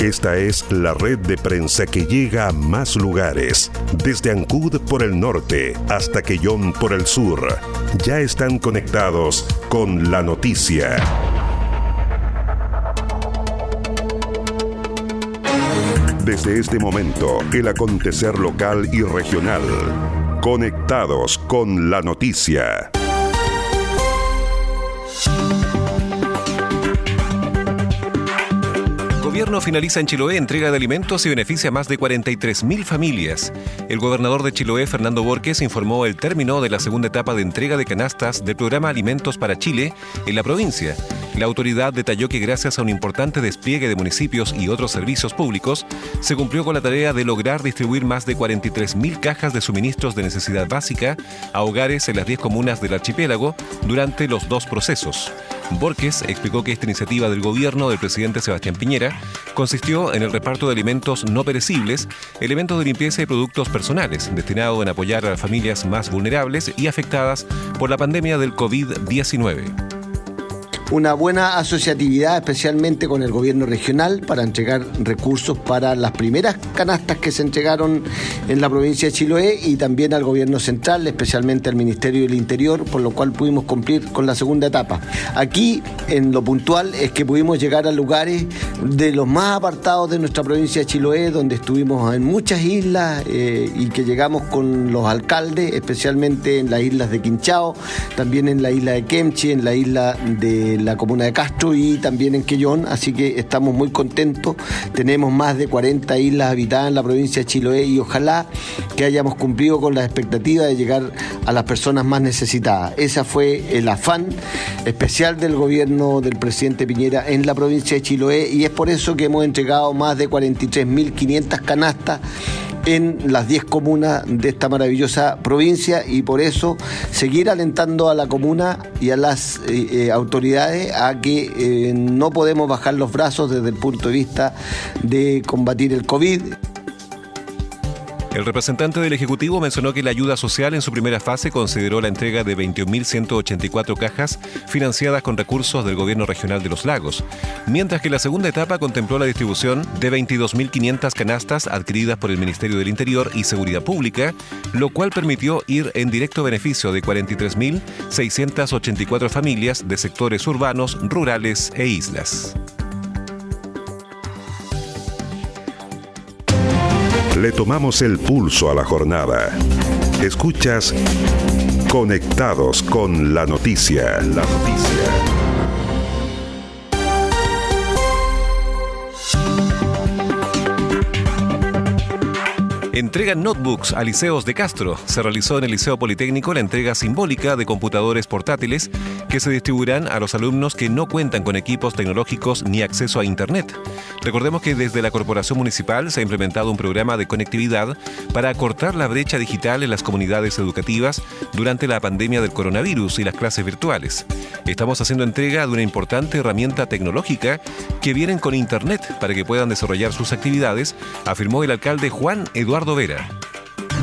Esta es la red de prensa que llega a más lugares, desde Ancud por el norte hasta Quellón por el sur. Ya están conectados con la noticia. Desde este momento, el acontecer local y regional. Conectados con la noticia. Gobierno finaliza en Chiloé entrega de alimentos y beneficia a más de 43.000 familias. El gobernador de Chiloé, Fernando Borges, informó el término de la segunda etapa de entrega de canastas del programa Alimentos para Chile en la provincia. La autoridad detalló que gracias a un importante despliegue de municipios y otros servicios públicos, se cumplió con la tarea de lograr distribuir más de 43.000 cajas de suministros de necesidad básica a hogares en las 10 comunas del archipiélago durante los dos procesos. Borges explicó que esta iniciativa del gobierno del presidente Sebastián Piñera consistió en el reparto de alimentos no perecibles, elementos de limpieza y productos personales, destinado en apoyar a las familias más vulnerables y afectadas por la pandemia del COVID-19 una buena asociatividad, especialmente con el gobierno regional, para entregar recursos para las primeras canastas que se entregaron en la provincia de Chiloé y también al gobierno central, especialmente al Ministerio del Interior, por lo cual pudimos cumplir con la segunda etapa. Aquí, en lo puntual, es que pudimos llegar a lugares de los más apartados de nuestra provincia de Chiloé, donde estuvimos en muchas islas eh, y que llegamos con los alcaldes, especialmente en las islas de Quinchao, también en la isla de Kemchi, en la isla de la comuna de Castro y también en Quellón, así que estamos muy contentos. Tenemos más de 40 islas habitadas en la provincia de Chiloé y ojalá que hayamos cumplido con la expectativa de llegar a las personas más necesitadas. Ese fue el afán especial del gobierno del presidente Piñera en la provincia de Chiloé y es por eso que hemos entregado más de 43.500 canastas en las 10 comunas de esta maravillosa provincia y por eso seguir alentando a la comuna y a las eh, eh, autoridades a que eh, no podemos bajar los brazos desde el punto de vista de combatir el COVID. El representante del Ejecutivo mencionó que la ayuda social en su primera fase consideró la entrega de 21.184 cajas financiadas con recursos del Gobierno Regional de los Lagos, mientras que la segunda etapa contempló la distribución de 22.500 canastas adquiridas por el Ministerio del Interior y Seguridad Pública, lo cual permitió ir en directo beneficio de 43.684 familias de sectores urbanos, rurales e islas. Le tomamos el pulso a la jornada. Escuchas Conectados con la noticia. La noticia. Entregan notebooks a liceos de Castro. Se realizó en el Liceo Politécnico la entrega simbólica de computadores portátiles que se distribuirán a los alumnos que no cuentan con equipos tecnológicos ni acceso a Internet. Recordemos que desde la Corporación Municipal se ha implementado un programa de conectividad para acortar la brecha digital en las comunidades educativas durante la pandemia del coronavirus y las clases virtuales. Estamos haciendo entrega de una importante herramienta tecnológica que vienen con Internet para que puedan desarrollar sus actividades, afirmó el alcalde Juan Eduardo Vera.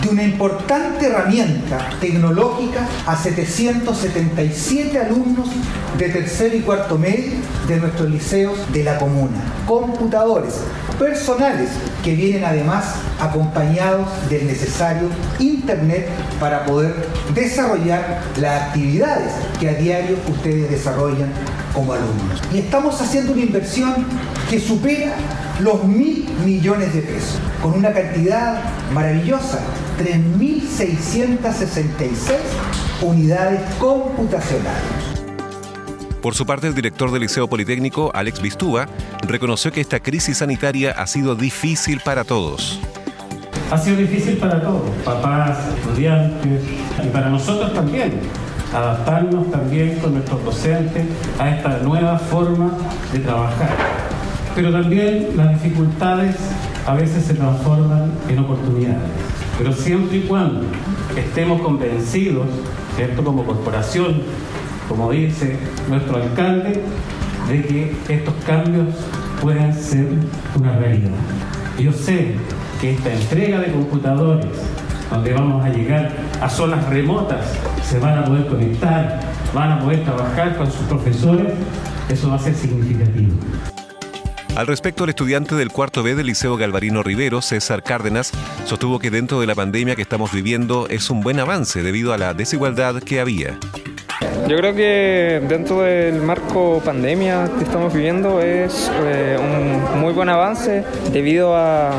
Una importante herramienta tecnológica a 777 alumnos de tercer y cuarto medio de nuestros liceos de la comuna. Computadores personales que vienen además acompañados del necesario internet para poder desarrollar las actividades que a diario ustedes desarrollan como alumnos. Y estamos haciendo una inversión que supera los mil millones de pesos, con una cantidad maravillosa, 3.666 unidades computacionales. Por su parte, el director del Liceo Politécnico, Alex Bistúa, reconoció que esta crisis sanitaria ha sido difícil para todos. Ha sido difícil para todos, papás, estudiantes y para nosotros también, adaptarnos también con nuestros docentes a esta nueva forma de trabajar pero también las dificultades a veces se transforman en oportunidades. Pero siempre y cuando estemos convencidos, ¿cierto? Como corporación, como dice nuestro alcalde, de que estos cambios pueden ser una realidad. Yo sé que esta entrega de computadores, donde vamos a llegar a zonas remotas, se van a poder conectar, van a poder trabajar con sus profesores, eso va a ser significativo. Al respecto, el estudiante del cuarto B del Liceo Galvarino Rivero, César Cárdenas, sostuvo que dentro de la pandemia que estamos viviendo es un buen avance debido a la desigualdad que había. Yo creo que dentro del marco pandemia que estamos viviendo es eh, un muy buen avance debido a,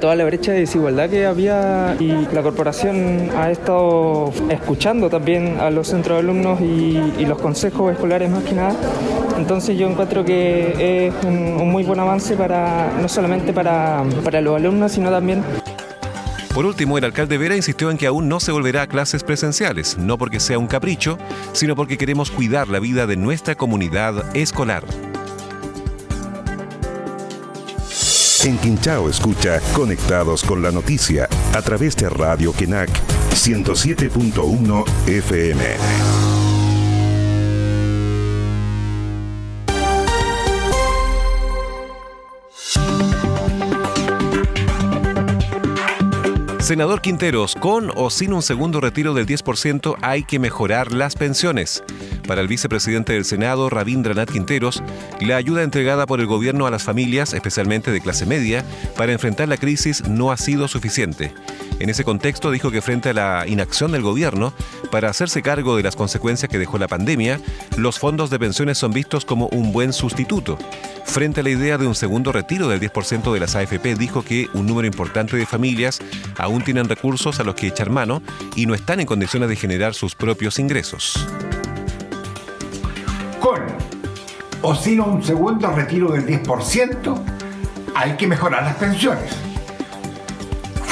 toda la brecha de desigualdad que había y la corporación ha estado escuchando también a los centros de alumnos y, los consejos escolares más que nada. Entonces yo encuentro que es un, muy buen avance para no solamente para, para los alumnos, sino también por último, el alcalde Vera insistió en que aún no se volverá a clases presenciales, no porque sea un capricho, sino porque queremos cuidar la vida de nuestra comunidad escolar. En Quinchao escucha Conectados con la Noticia a través de Radio Kenac 107.1 FM. Senador Quinteros, con o sin un segundo retiro del 10% hay que mejorar las pensiones. Para el vicepresidente del Senado, Rabindranath Quinteros, la ayuda entregada por el gobierno a las familias, especialmente de clase media, para enfrentar la crisis no ha sido suficiente. En ese contexto dijo que frente a la inacción del gobierno para hacerse cargo de las consecuencias que dejó la pandemia, los fondos de pensiones son vistos como un buen sustituto. Frente a la idea de un segundo retiro del 10% de las AFP, dijo que un número importante de familias aún tienen recursos a los que echar mano y no están en condiciones de generar sus propios ingresos. O sin un segundo retiro del 10%, hay que mejorar las pensiones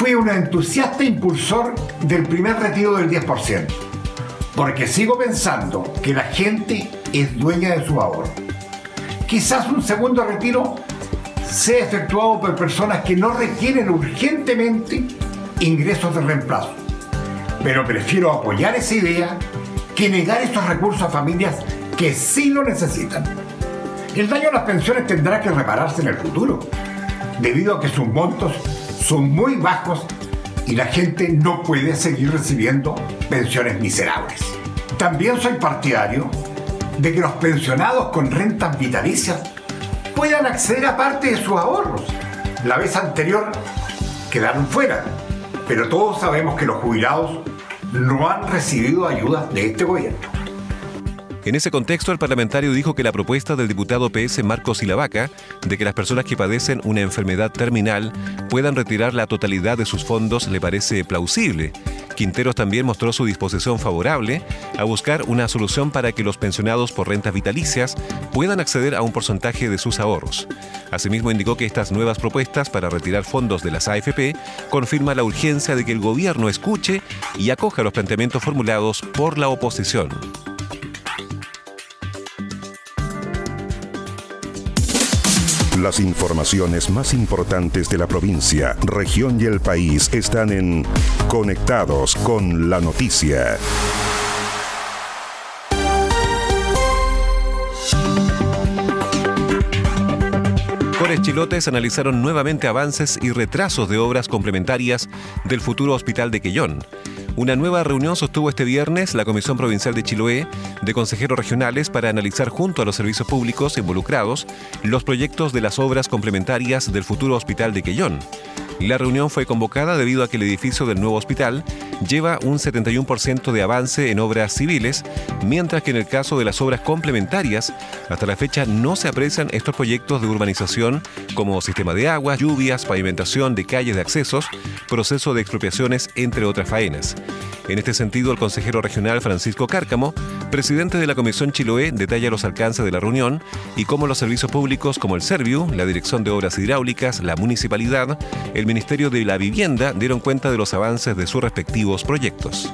fui un entusiasta impulsor del primer retiro del 10%, porque sigo pensando que la gente es dueña de su ahorro. Quizás un segundo retiro sea efectuado por personas que no requieren urgentemente ingresos de reemplazo, pero prefiero apoyar esa idea que negar estos recursos a familias que sí lo necesitan. El daño a las pensiones tendrá que repararse en el futuro, debido a que sus montos son muy bajos y la gente no puede seguir recibiendo pensiones miserables. También soy partidario de que los pensionados con rentas vitalicias puedan acceder a parte de sus ahorros. La vez anterior quedaron fuera, pero todos sabemos que los jubilados no han recibido ayuda de este gobierno. En ese contexto, el parlamentario dijo que la propuesta del diputado PS Marcos Ilavaca de que las personas que padecen una enfermedad terminal puedan retirar la totalidad de sus fondos le parece plausible. Quinteros también mostró su disposición favorable a buscar una solución para que los pensionados por rentas vitalicias puedan acceder a un porcentaje de sus ahorros. Asimismo, indicó que estas nuevas propuestas para retirar fondos de las AFP confirma la urgencia de que el gobierno escuche y acoja los planteamientos formulados por la oposición. Las informaciones más importantes de la provincia, región y el país están en Conectados con la Noticia. Cores Chilotes analizaron nuevamente avances y retrasos de obras complementarias del futuro hospital de Quellón. Una nueva reunión sostuvo este viernes la Comisión Provincial de Chiloé de consejeros regionales para analizar junto a los servicios públicos involucrados los proyectos de las obras complementarias del futuro hospital de Quellón. La reunión fue convocada debido a que el edificio del nuevo hospital lleva un 71% de avance en obras civiles, mientras que en el caso de las obras complementarias, hasta la fecha no se aprecian estos proyectos de urbanización como sistema de agua, lluvias, pavimentación de calles de accesos, proceso de expropiaciones, entre otras faenas. En este sentido, el consejero regional Francisco Cárcamo, presidente de la Comisión Chiloé, detalla los alcances de la reunión y cómo los servicios públicos como el Serviu, la Dirección de Obras Hidráulicas, la Municipalidad, el Ministerio de la Vivienda dieron cuenta de los avances de sus proyectos.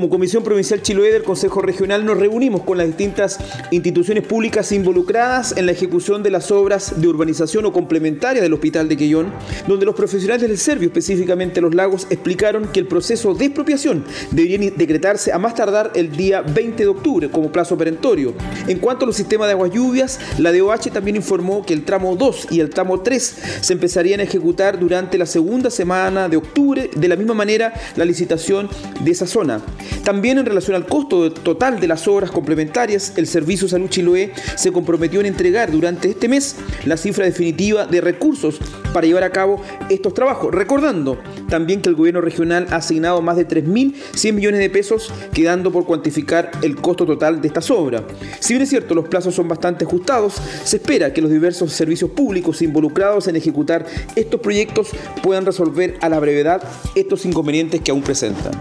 Como Comisión Provincial Chiloé del Consejo Regional nos reunimos con las distintas instituciones públicas involucradas en la ejecución de las obras de urbanización o complementaria del Hospital de Quellón, donde los profesionales del Servio, específicamente los lagos, explicaron que el proceso de expropiación debería decretarse a más tardar el día 20 de octubre como plazo perentorio. En cuanto a los sistemas de aguas lluvias, la DOH también informó que el tramo 2 y el tramo 3 se empezarían a ejecutar durante la segunda semana de octubre, de la misma manera la licitación de esa zona. También en relación al costo total de las obras complementarias, el Servicio Salud Chiloé se comprometió en entregar durante este mes la cifra definitiva de recursos para llevar a cabo estos trabajos. Recordando también que el gobierno regional ha asignado más de 3.100 millones de pesos, quedando por cuantificar el costo total de estas obras. Si bien es cierto, los plazos son bastante ajustados, se espera que los diversos servicios públicos involucrados en ejecutar estos proyectos puedan resolver a la brevedad estos inconvenientes que aún presentan.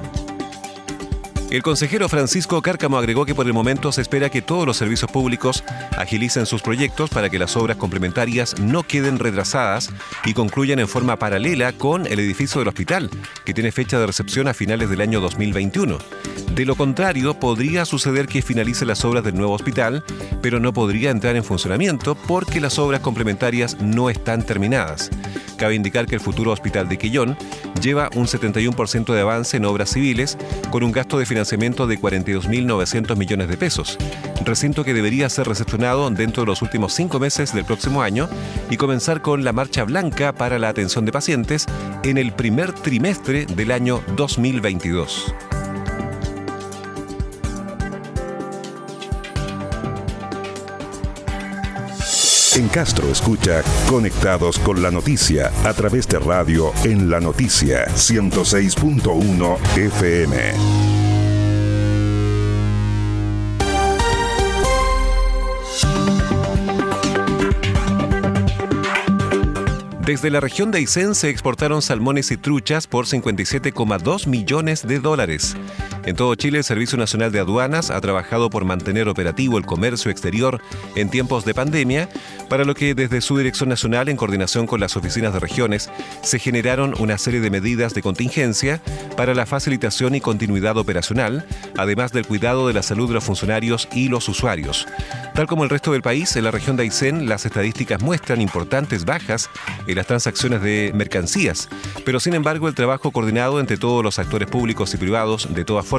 El consejero Francisco Cárcamo agregó que por el momento se espera que todos los servicios públicos agilicen sus proyectos para que las obras complementarias no queden retrasadas y concluyan en forma paralela con el edificio del hospital, que tiene fecha de recepción a finales del año 2021. De lo contrario, podría suceder que finalice las obras del nuevo hospital, pero no podría entrar en funcionamiento porque las obras complementarias no están terminadas. Cabe indicar que el futuro hospital de Quillón lleva un 71% de avance en obras civiles con un gasto de financiamiento de 42.900 millones de pesos, recinto que debería ser recepcionado dentro de los últimos cinco meses del próximo año y comenzar con la marcha blanca para la atención de pacientes en el primer trimestre del año 2022. En Castro escucha Conectados con la Noticia a través de radio en la noticia 106.1 FM. Desde la región de Aysén se exportaron salmones y truchas por 57,2 millones de dólares. En todo Chile, el Servicio Nacional de Aduanas ha trabajado por mantener operativo el comercio exterior en tiempos de pandemia, para lo que desde su Dirección Nacional, en coordinación con las oficinas de regiones, se generaron una serie de medidas de contingencia para la facilitación y continuidad operacional, además del cuidado de la salud de los funcionarios y los usuarios. Tal como el resto del país, en la región de Aysén las estadísticas muestran importantes bajas en las transacciones de mercancías, pero sin embargo el trabajo coordinado entre todos los actores públicos y privados de todas formas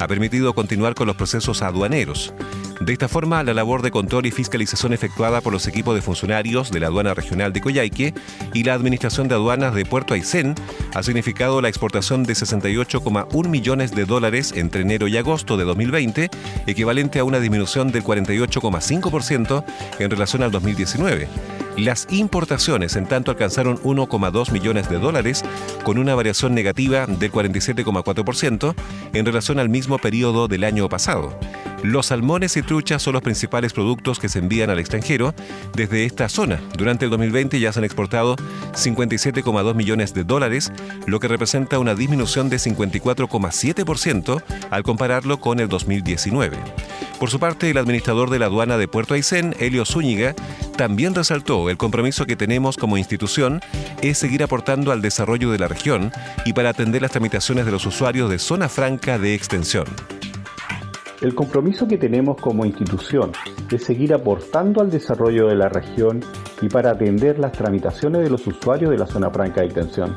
ha permitido continuar con los procesos aduaneros. De esta forma, la labor de control y fiscalización efectuada por los equipos de funcionarios de la aduana regional de Coyhaique y la administración de aduanas de Puerto Aysén ha significado la exportación de 68,1 millones de dólares entre enero y agosto de 2020, equivalente a una disminución del 48,5% en relación al 2019. Las importaciones, en tanto, alcanzaron 1,2 millones de dólares, con una variación negativa del 47,4% en relación al mismo periodo del año pasado. Los salmones y truchas son los principales productos que se envían al extranjero desde esta zona. Durante el 2020 ya se han exportado 57,2 millones de dólares, lo que representa una disminución de 54,7% al compararlo con el 2019. Por su parte, el administrador de la aduana de Puerto Aysén, Helio Zúñiga, también resaltó el compromiso que tenemos como institución es seguir aportando al desarrollo de la región y para atender las tramitaciones de los usuarios de zona franca de extensión. El compromiso que tenemos como institución es seguir aportando al desarrollo de la región y para atender las tramitaciones de los usuarios de la zona franca de extensión.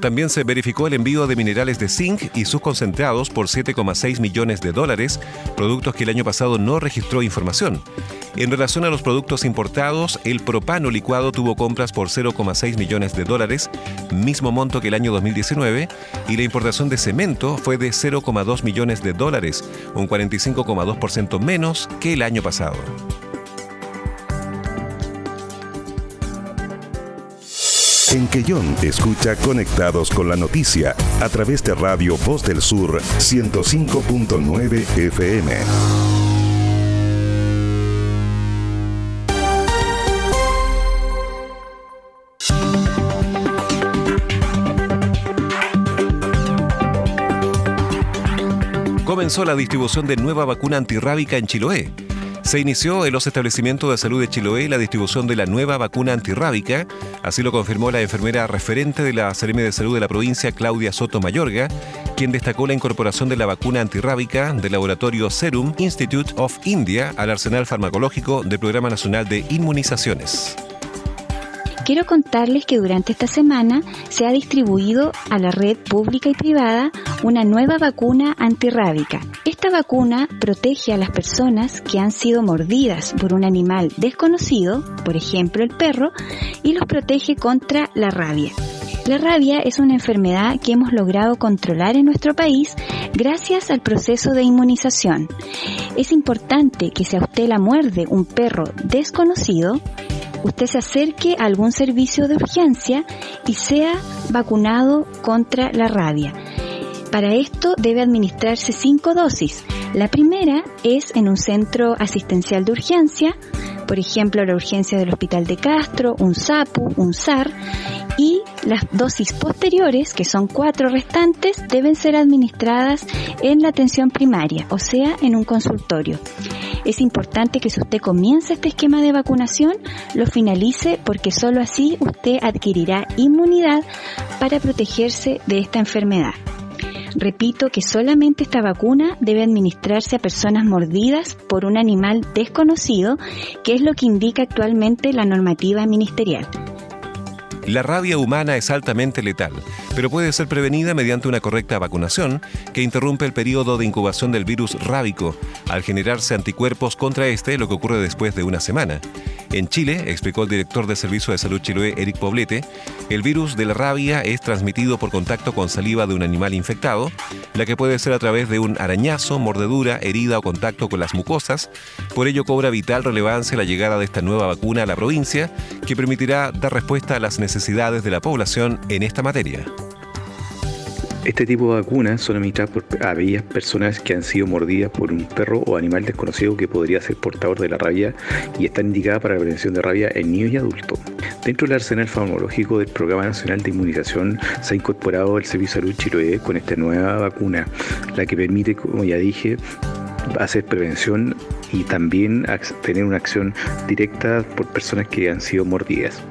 También se verificó el envío de minerales de zinc y sus concentrados por 7,6 millones de dólares, productos que el año pasado no registró información. En relación a los productos importados, el propano licuado tuvo compras por 0,6 millones de dólares, mismo monto que el año 2019, y la importación de cemento fue de 0,2 millones de dólares, un 45,2% menos que el año pasado. En Quellón escucha Conectados con la Noticia a través de Radio Voz del Sur 105.9 FM. Comenzó la distribución de nueva vacuna antirrábica en Chiloé. Se inició en los establecimientos de salud de Chiloé la distribución de la nueva vacuna antirrábica, así lo confirmó la enfermera referente de la CRM de Salud de la provincia, Claudia Soto Mayorga, quien destacó la incorporación de la vacuna antirrábica del laboratorio Serum Institute of India al arsenal farmacológico del Programa Nacional de Inmunizaciones quiero contarles que durante esta semana se ha distribuido a la red pública y privada una nueva vacuna antirrábica. Esta vacuna protege a las personas que han sido mordidas por un animal desconocido, por ejemplo el perro, y los protege contra la rabia. La rabia es una enfermedad que hemos logrado controlar en nuestro país gracias al proceso de inmunización. Es importante que si a usted la muerde un perro desconocido, usted se acerque a algún servicio de urgencia y sea vacunado contra la rabia. Para esto debe administrarse cinco dosis. La primera es en un centro asistencial de urgencia, por ejemplo la urgencia del Hospital de Castro, un SAPU, un SAR, y las dosis posteriores, que son cuatro restantes, deben ser administradas en la atención primaria, o sea, en un consultorio. Es importante que si usted comienza este esquema de vacunación, lo finalice porque solo así usted adquirirá inmunidad para protegerse de esta enfermedad. Repito que solamente esta vacuna debe administrarse a personas mordidas por un animal desconocido, que es lo que indica actualmente la normativa ministerial. La rabia humana es altamente letal, pero puede ser prevenida mediante una correcta vacunación que interrumpe el periodo de incubación del virus rábico al generarse anticuerpos contra este, lo que ocurre después de una semana. En Chile, explicó el director del Servicio de Salud Chiloé, Eric Poblete, el virus de la rabia es transmitido por contacto con saliva de un animal infectado, la que puede ser a través de un arañazo, mordedura, herida o contacto con las mucosas. Por ello cobra vital relevancia la llegada de esta nueva vacuna a la provincia, que permitirá dar respuesta a las necesidades de la población en esta materia. Este tipo de vacunas son administradas por aquellas personas que han sido mordidas por un perro o animal desconocido que podría ser portador de la rabia y están indicadas para la prevención de rabia en niños y adultos. Dentro del arsenal farmacológico del Programa Nacional de Inmunización se ha incorporado el Servicio de Salud Chiloé con esta nueva vacuna, la que permite, como ya dije, hacer prevención y también tener una acción directa por personas que han sido mordidas.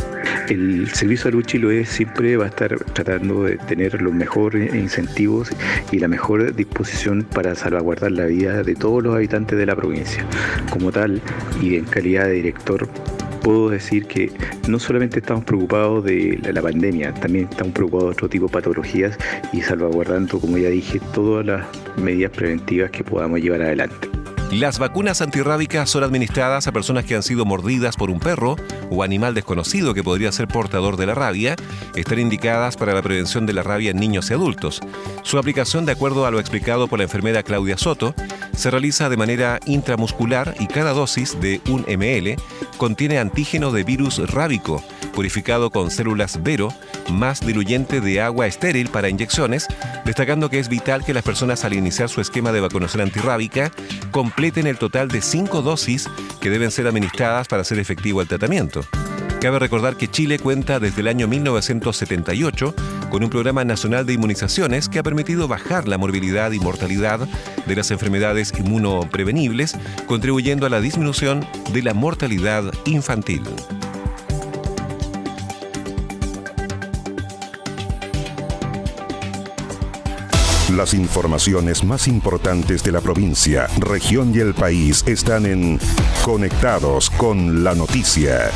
El Servicio de Salud siempre va a estar tratando de tener los mejores incentivos y la mejor disposición para salvaguardar la vida de todos los habitantes de la provincia. Como tal, y en calidad de director, puedo decir que no solamente estamos preocupados de la, pandemia, también estamos preocupados de otro tipo de patologías y salvaguardando, como ya dije, todas las medidas preventivas que podamos llevar adelante. Las vacunas antirrábicas son administradas a personas que han sido mordidas por un perro o animal desconocido que podría ser portador de la rabia. Están indicadas para la prevención de la rabia en niños y adultos. Su aplicación, de acuerdo a lo explicado por la enfermera Claudia Soto, se realiza de manera intramuscular y cada dosis de un ml contiene antígeno de virus rábico, purificado con células Vero, más diluyente de agua estéril para inyecciones, destacando que es vital que las personas al iniciar su esquema de vacunación antirrábica completen el total de cinco dosis que deben ser administradas para hacer efectivo el tratamiento. Cabe recordar que Chile cuenta desde el año 1978 con un programa nacional de inmunizaciones que ha permitido bajar la morbilidad y mortalidad de las enfermedades inmunoprevenibles, contribuyendo a la disminución de la mortalidad infantil. Las informaciones más importantes de la provincia, región y el país están en Conectados con la Noticia.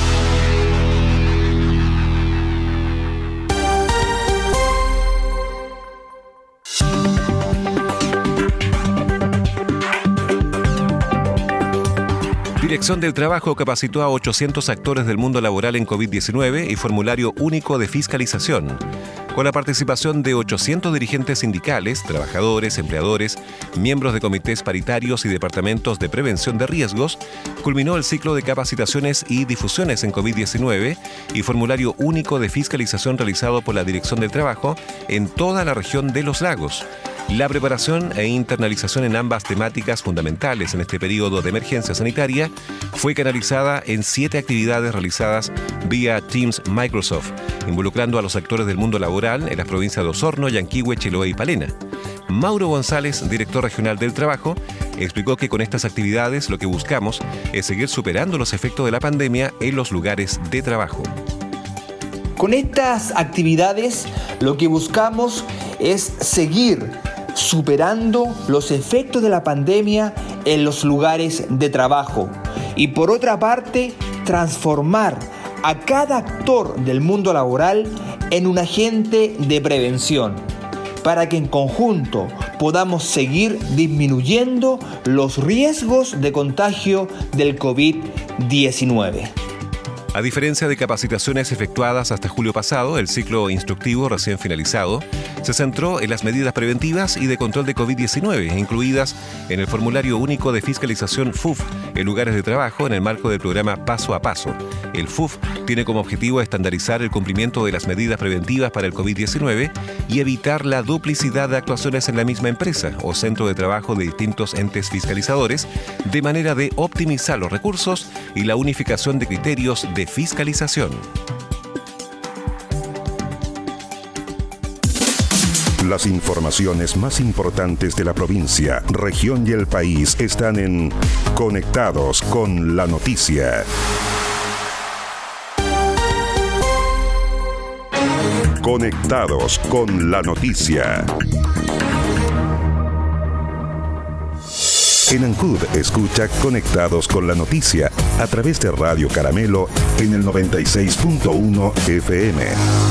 Dirección del Trabajo capacitó a 800 actores del mundo laboral en COVID-19 y formulario único de fiscalización con la participación de 800 dirigentes sindicales, trabajadores, empleadores, miembros de comités paritarios y departamentos de prevención de riesgos, culminó el ciclo de capacitaciones y difusiones en COVID-19 y formulario único de fiscalización realizado por la Dirección del Trabajo en toda la región de los lagos. La preparación e internalización en ambas temáticas fundamentales en este periodo de emergencia sanitaria fue canalizada en siete actividades realizadas vía Teams Microsoft, involucrando a los actores del mundo en las provincias de Osorno, Yanquihue, Chiloé y Palena. Mauro González, director regional del trabajo, explicó que con estas actividades lo que buscamos es seguir superando los efectos de la pandemia en los lugares de trabajo. Con estas actividades lo que buscamos es seguir superando los efectos de la pandemia en los lugares de trabajo y por otra parte transformar a cada actor del mundo laboral en un agente de prevención para que en conjunto podamos seguir disminuyendo los riesgos de contagio del COVID-19. A diferencia de capacitaciones efectuadas hasta julio pasado, el ciclo instructivo recién finalizado se centró en las medidas preventivas y de control de COVID-19, incluidas en el formulario único de fiscalización FUF en lugares de trabajo en el marco del programa Paso a Paso. El FUF tiene como objetivo estandarizar el cumplimiento de las medidas preventivas para el COVID-19 y evitar la duplicidad de actuaciones en la misma empresa o centro de trabajo de distintos entes fiscalizadores, de manera de optimizar los recursos y la unificación de criterios de fiscalización. Las informaciones más importantes de la provincia, región y el país están en Conectados con la Noticia. Conectados con la Noticia. En Ancud escucha Conectados con la Noticia a través de Radio Caramelo en el 96.1 FM.